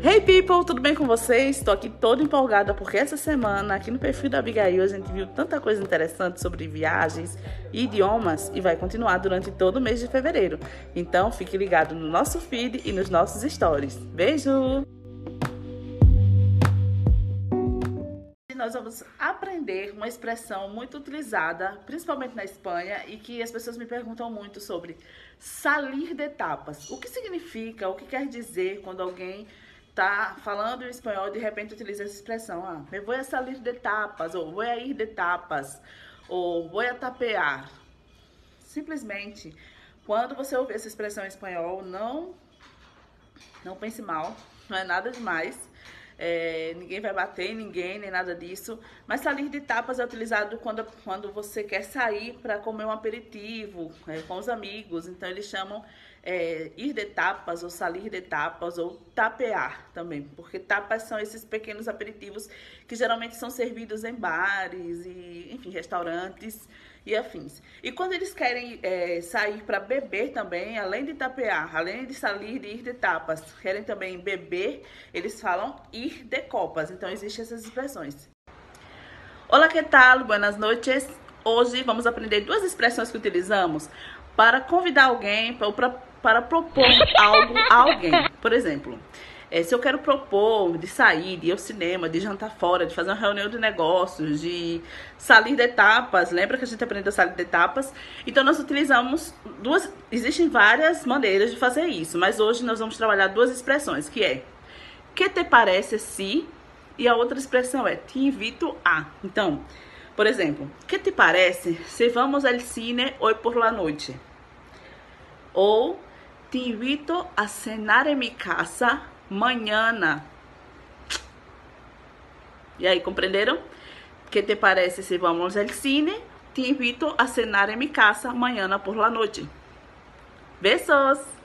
Hey people, tudo bem com vocês? Estou aqui toda empolgada porque essa semana aqui no perfil da Abigail a gente viu tanta coisa interessante sobre viagens e idiomas e vai continuar durante todo o mês de fevereiro. Então fique ligado no nosso feed e nos nossos stories. Beijo! nós vamos aprender uma expressão muito utilizada, principalmente na Espanha, e que as pessoas me perguntam muito sobre salir de etapas. O que significa, o que quer dizer quando alguém está falando em espanhol e de repente utiliza essa expressão, ah, me vou a salir de etapas, ou vou a ir de etapas, ou vou a tapear. Simplesmente, quando você ouvir essa expressão em espanhol, não, não pense mal, não é nada demais é, ninguém vai bater ninguém, nem nada disso. Mas salir de tapas é utilizado quando, quando você quer sair para comer um aperitivo é, com os amigos. Então eles chamam é, ir de tapas, ou salir de tapas, ou tapear também. Porque tapas são esses pequenos aperitivos que geralmente são servidos em bares e, enfim, restaurantes e afins. E quando eles querem é, sair para beber também, além de tapear, além de sair de ir de tapas, querem também beber, eles falam ir de copas. Então existem essas expressões. Olá, que tal? Buenas noches. Hoje vamos aprender duas expressões que utilizamos para convidar alguém ou para, para propor algo a alguém. Por exemplo, é, se eu quero propor de sair, de ir ao cinema, de jantar fora, de fazer uma reunião de negócios, de sair de etapas, lembra que a gente aprendeu a sair de etapas? Então nós utilizamos duas, existem várias maneiras de fazer isso, mas hoje nós vamos trabalhar duas expressões, que é que te parece se e a outra expressão é te invito a. Então, por exemplo, que te parece se vamos ao cine hoje por la noite? Ou te invito a cenar em minha casa Manhã. E aí, compreenderam? Que te parece se vamos ao cine? Te invito a cenar em minha casa amanhã por la noite. Beijos!